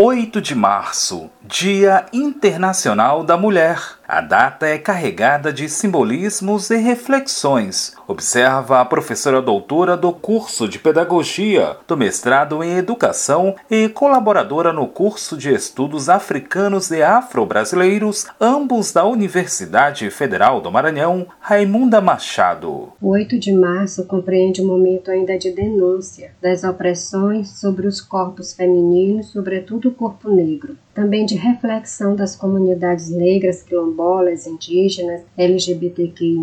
8 de março, Dia Internacional da Mulher. A data é carregada de simbolismos e reflexões, observa a professora doutora do curso de Pedagogia, do mestrado em Educação e colaboradora no curso de Estudos Africanos e Afro-Brasileiros, ambos da Universidade Federal do Maranhão, Raimunda Machado. O 8 de março compreende um momento ainda de denúncia das opressões sobre os corpos femininos, sobretudo o corpo negro também de reflexão das comunidades negras, quilombolas, indígenas, LGBTQI+,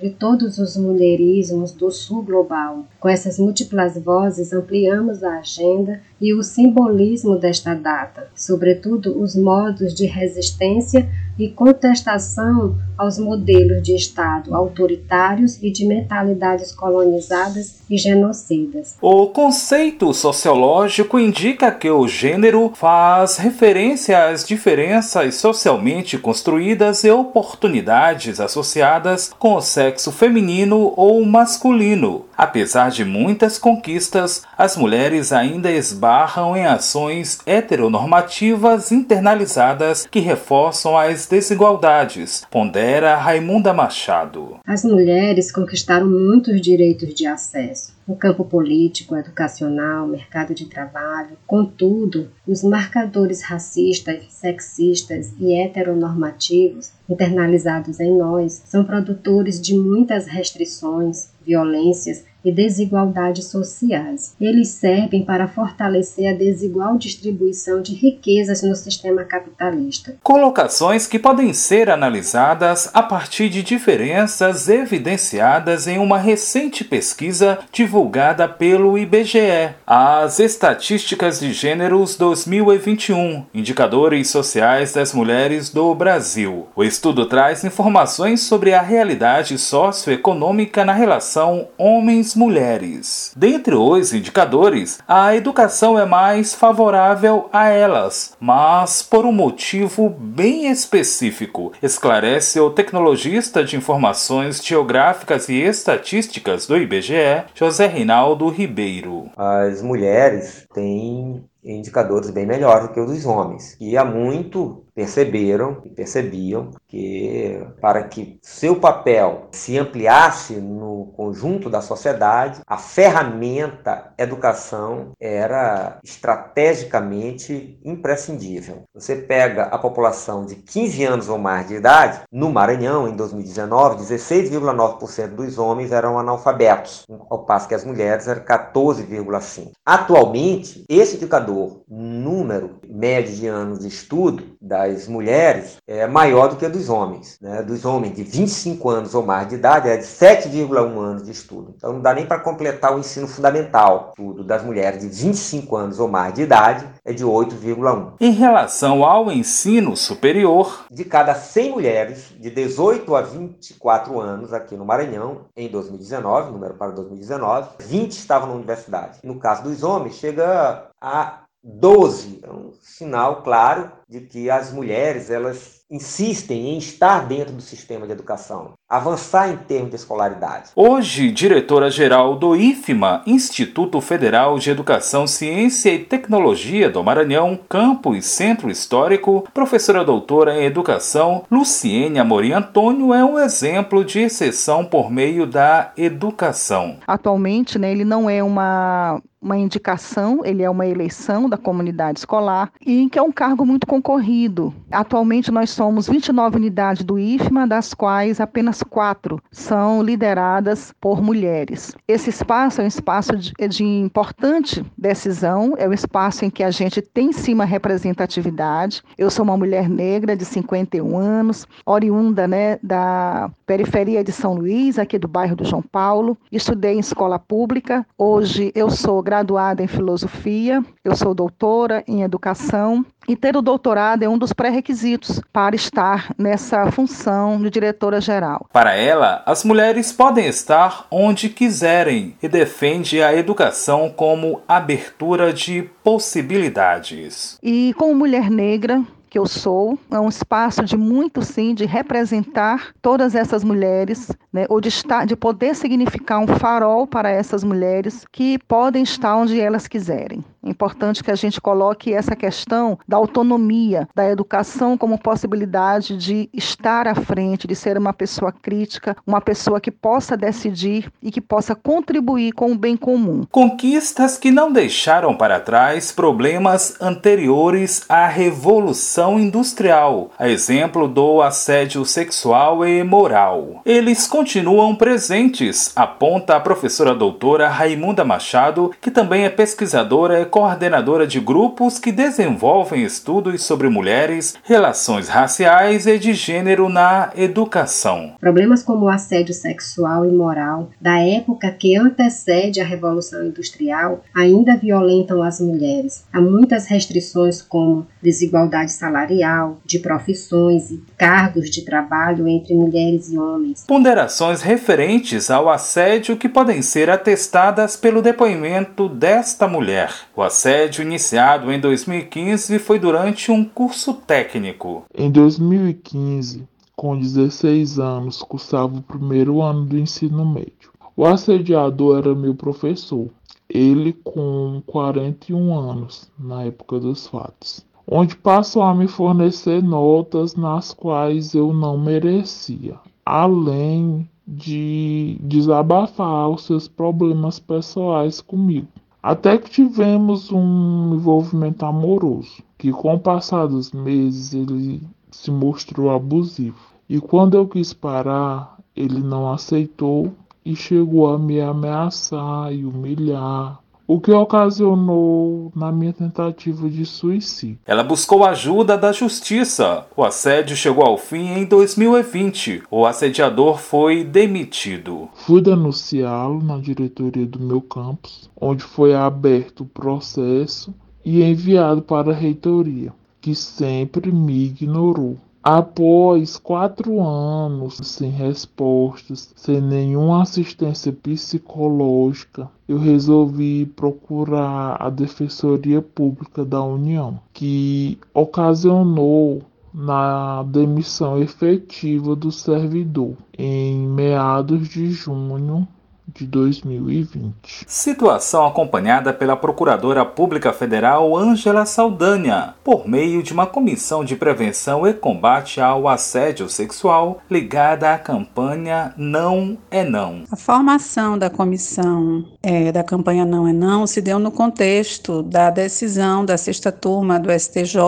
de todos os mulherismos do sul global. Com essas múltiplas vozes, ampliamos a agenda e o simbolismo desta data, sobretudo os modos de resistência e contestação aos modelos de Estado autoritários e de mentalidades colonizadas e genocidas. O conceito sociológico indica que o gênero faz referência às diferenças socialmente construídas e oportunidades associadas com o sexo feminino ou masculino. Apesar de muitas conquistas, as mulheres ainda esbarram em ações heteronormativas internalizadas que reforçam as desigualdades, pondera Raimunda Machado. As mulheres conquistaram muitos direitos de acesso no campo político, educacional, mercado de trabalho. Contudo, os marcadores racistas, sexistas e heteronormativos internalizados em nós são produtores de muitas restrições, violências e desigualdades sociais. Eles servem para fortalecer a desigual distribuição de riquezas no sistema capitalista. Colocações que podem ser analisadas a partir de diferenças evidenciadas em uma recente pesquisa divulgada pelo IBGE, as Estatísticas de Gêneros 2021, Indicadores Sociais das Mulheres do Brasil. O estudo traz informações sobre a realidade socioeconômica na relação homens mulheres. Dentre os indicadores, a educação é mais favorável a elas, mas por um motivo bem específico, esclarece o tecnologista de informações geográficas e estatísticas do IBGE, José Reinaldo Ribeiro. As mulheres têm indicadores bem melhores do que os dos homens. E há muito perceberam e percebiam que para que seu papel se ampliasse no conjunto da sociedade, a ferramenta educação era estrategicamente imprescindível. Você pega a população de 15 anos ou mais de idade, no Maranhão em 2019, 16,9% dos homens eram analfabetos, ao passo que as mulheres eram 14,5%. Atualmente, esse indicador, número médio de anos de estudo da das mulheres é maior do que a dos homens. Né? Dos homens de 25 anos ou mais de idade é de 7,1 anos de estudo. Então não dá nem para completar o ensino fundamental. Tudo das mulheres de 25 anos ou mais de idade é de 8,1. Em relação ao ensino superior, de cada 100 mulheres de 18 a 24 anos aqui no Maranhão, em 2019, número para 2019, 20 estavam na universidade. No caso dos homens, chega a 12. É um sinal claro de que as mulheres elas insistem em estar dentro do sistema de educação, avançar em termos de escolaridade. Hoje, diretora-geral do IFMA, Instituto Federal de Educação, Ciência e Tecnologia do Maranhão, Campus Centro Histórico, professora doutora em Educação, Luciene Amorim Antônio é um exemplo de exceção por meio da educação. Atualmente, né, ele não é uma uma indicação, ele é uma eleição da comunidade escolar e que é um cargo muito concorrido. Atualmente nós somos 29 unidades do IFMA, das quais apenas quatro são lideradas por mulheres. Esse espaço é um espaço de, de importante decisão, é um espaço em que a gente tem sim uma representatividade. Eu sou uma mulher negra de 51 anos, oriunda né, da periferia de São Luís, aqui do bairro do João Paulo. Estudei em escola pública. Hoje eu sou graduada em filosofia, eu sou doutora em educação e ter o doutorado é um dos pré-requisitos para estar nessa função de diretora-geral. Para ela, as mulheres podem estar onde quiserem e defende a educação como abertura de possibilidades. E como mulher negra, que eu sou, é um espaço de muito sim de representar todas essas mulheres, né, ou de estar, de poder significar um farol para essas mulheres que podem estar onde elas quiserem. Importante que a gente coloque essa questão da autonomia, da educação como possibilidade de estar à frente, de ser uma pessoa crítica, uma pessoa que possa decidir e que possa contribuir com o bem comum. Conquistas que não deixaram para trás problemas anteriores à Revolução Industrial, a exemplo do assédio sexual e moral. Eles continuam presentes, aponta a professora doutora Raimunda Machado, que também é pesquisadora coordenadora de grupos que desenvolvem estudos sobre mulheres, relações raciais e de gênero na educação. Problemas como o assédio sexual e moral da época que antecede a Revolução Industrial ainda violentam as mulheres. Há muitas restrições como desigualdade salarial, de profissões e cargos de trabalho entre mulheres e homens. Ponderações referentes ao assédio que podem ser atestadas pelo depoimento desta mulher. O assédio iniciado em 2015 foi durante um curso técnico. Em 2015, com 16 anos, cursava o primeiro ano do ensino médio. O assediador era meu professor, ele com 41 anos na época dos fatos onde passou a me fornecer notas nas quais eu não merecia, além de desabafar os seus problemas pessoais comigo. Até que tivemos um envolvimento amoroso, que com o passar dos meses ele se mostrou abusivo. E quando eu quis parar, ele não aceitou e chegou a me ameaçar e humilhar, o que ocasionou na minha tentativa de suicídio. Ela buscou ajuda da justiça. O assédio chegou ao fim em 2020. O assediador foi demitido. Fui denunciá-lo na diretoria do meu campus, onde foi aberto o processo e enviado para a reitoria, que sempre me ignorou. Após quatro anos sem respostas, sem nenhuma assistência psicológica, eu resolvi procurar a Defensoria Pública da União, que ocasionou na demissão efetiva do servidor em meados de junho de 2020. Situação acompanhada pela Procuradora Pública Federal Ângela Saldanha, por meio de uma comissão de prevenção e combate ao assédio sexual ligada à campanha Não é Não. A formação da comissão é, da campanha Não é Não se deu no contexto da decisão da sexta turma do STJ,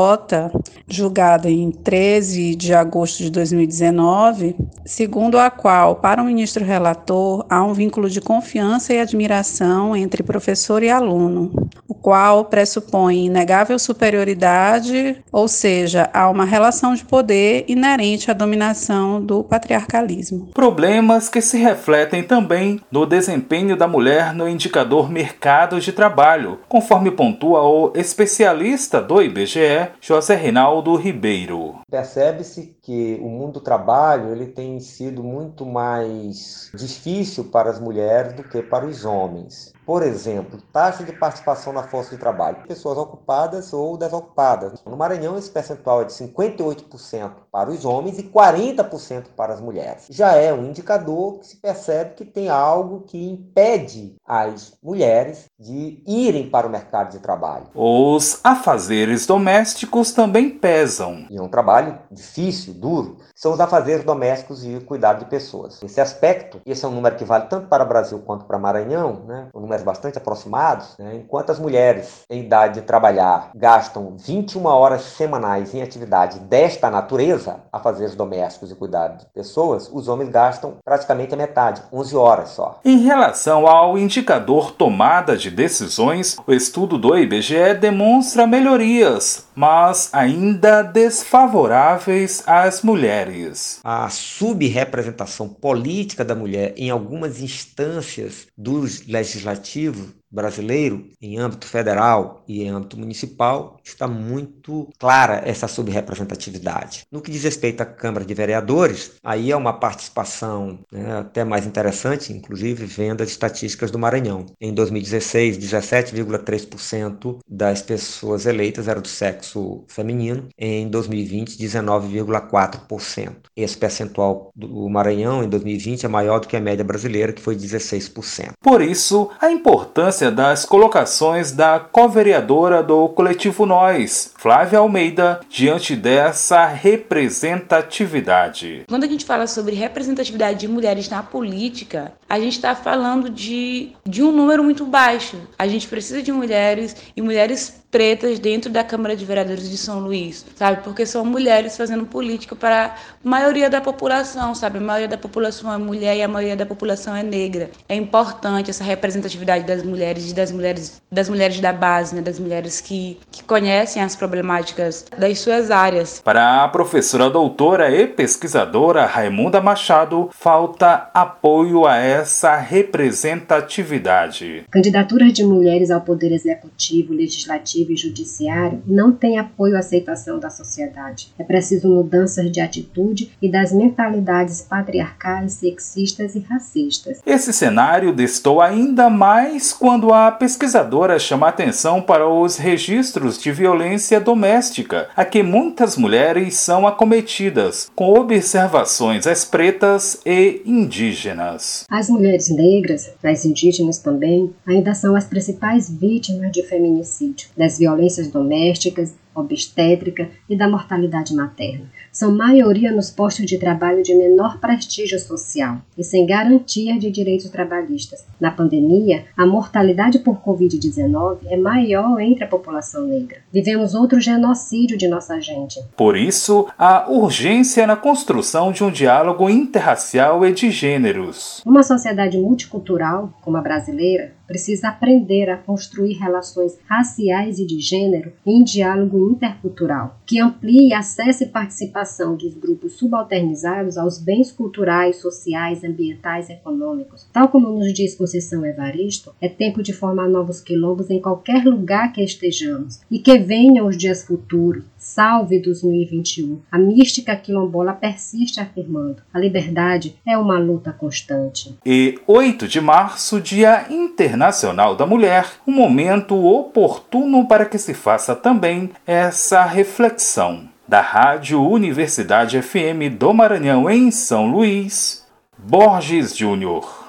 julgada em 13 de agosto de 2019, segundo a qual, para o ministro relator, há um vínculo de confiança e admiração entre professor e aluno, o qual pressupõe inegável superioridade, ou seja, há uma relação de poder inerente à dominação do patriarcalismo. Problemas que se refletem também no desempenho da mulher no indicador mercado de trabalho, conforme pontua o especialista do IBGE, José Reinaldo Ribeiro. Percebe-se que o mundo do trabalho ele tem sido muito mais difícil para as mulheres mulheres do que para os homens. Por exemplo, taxa de participação na força de trabalho, pessoas ocupadas ou desocupadas. No Maranhão, esse percentual é de 58% para os homens e 40% para as mulheres. Já é um indicador que se percebe que tem algo que impede as mulheres de irem para o mercado de trabalho. Os afazeres domésticos também pesam. E é um trabalho difícil, duro. São os afazeres domésticos e cuidado de pessoas. Nesse aspecto, esse é um número que vale tanto para o Brasil quanto para Maranhão, né? um número números bastante aproximados, né, enquanto as mulheres em idade de trabalhar gastam 21 horas semanais em atividade desta natureza, a fazer domésticos e cuidar de pessoas, os homens gastam praticamente a metade, 11 horas só. Em relação ao indicador tomada de decisões, o estudo do IBGE demonstra melhorias, mas ainda desfavoráveis às mulheres. A subrepresentação política da mulher em algumas instâncias legislativos legislativo brasileiro, em âmbito federal e em âmbito municipal, está muito clara essa subrepresentatividade. No que diz respeito à Câmara de Vereadores, aí é uma participação né, até mais interessante, inclusive vendo as estatísticas do Maranhão. Em 2016, 17,3% das pessoas eleitas eram do sexo feminino, em 2020, 19,4%. Esse percentual do Maranhão em 2020 é maior do que a média brasileira, que foi 16%. Por isso, a importância das colocações da co-vereadora do coletivo Nós, Flávia Almeida, diante dessa representatividade. Quando a gente fala sobre representatividade de mulheres na política, a gente está falando de, de um número muito baixo. A gente precisa de mulheres e mulheres pretas dentro da Câmara de Vereadores de São Luís, sabe? Porque são mulheres fazendo política para a maioria da população, sabe? A maioria da população é mulher e a maioria da população é negra. É importante essa representatividade das mulheres e das mulheres das mulheres da base, né? Das mulheres que, que conhecem as problemáticas das suas áreas. Para a professora doutora e pesquisadora Raimunda Machado, falta apoio a essa representatividade. Candidaturas de mulheres ao poder executivo, legislativo Executivo e Judiciário não tem apoio à aceitação da sociedade. É preciso mudanças de atitude e das mentalidades patriarcais, sexistas e racistas. Esse cenário destou ainda mais quando a pesquisadora chama atenção para os registros de violência doméstica, a que muitas mulheres são acometidas, com observações às pretas e indígenas. As mulheres negras, as indígenas também, ainda são as principais vítimas de feminicídio, das das violências domésticas, obstétrica e da mortalidade materna são maioria nos postos de trabalho de menor prestígio social e sem garantia de direitos trabalhistas. Na pandemia, a mortalidade por Covid-19 é maior entre a população negra. Vivemos outro genocídio de nossa gente. Por isso, há urgência na construção de um diálogo interracial e de gêneros. Uma sociedade multicultural, como a brasileira, precisa aprender a construir relações raciais e de gênero em diálogo intercultural, que amplie acesso e participação dos grupos subalternizados aos bens culturais, sociais, ambientais e econômicos. Tal como nos diz Conceição Evaristo, é tempo de formar novos quilombos em qualquer lugar que estejamos e que venham os dias futuros. Salve 2021! A mística quilombola persiste afirmando: a liberdade é uma luta constante. E 8 de março, Dia Internacional da Mulher, um momento oportuno para que se faça também essa reflexão da Rádio Universidade FM do Maranhão em São Luís, Borges Júnior.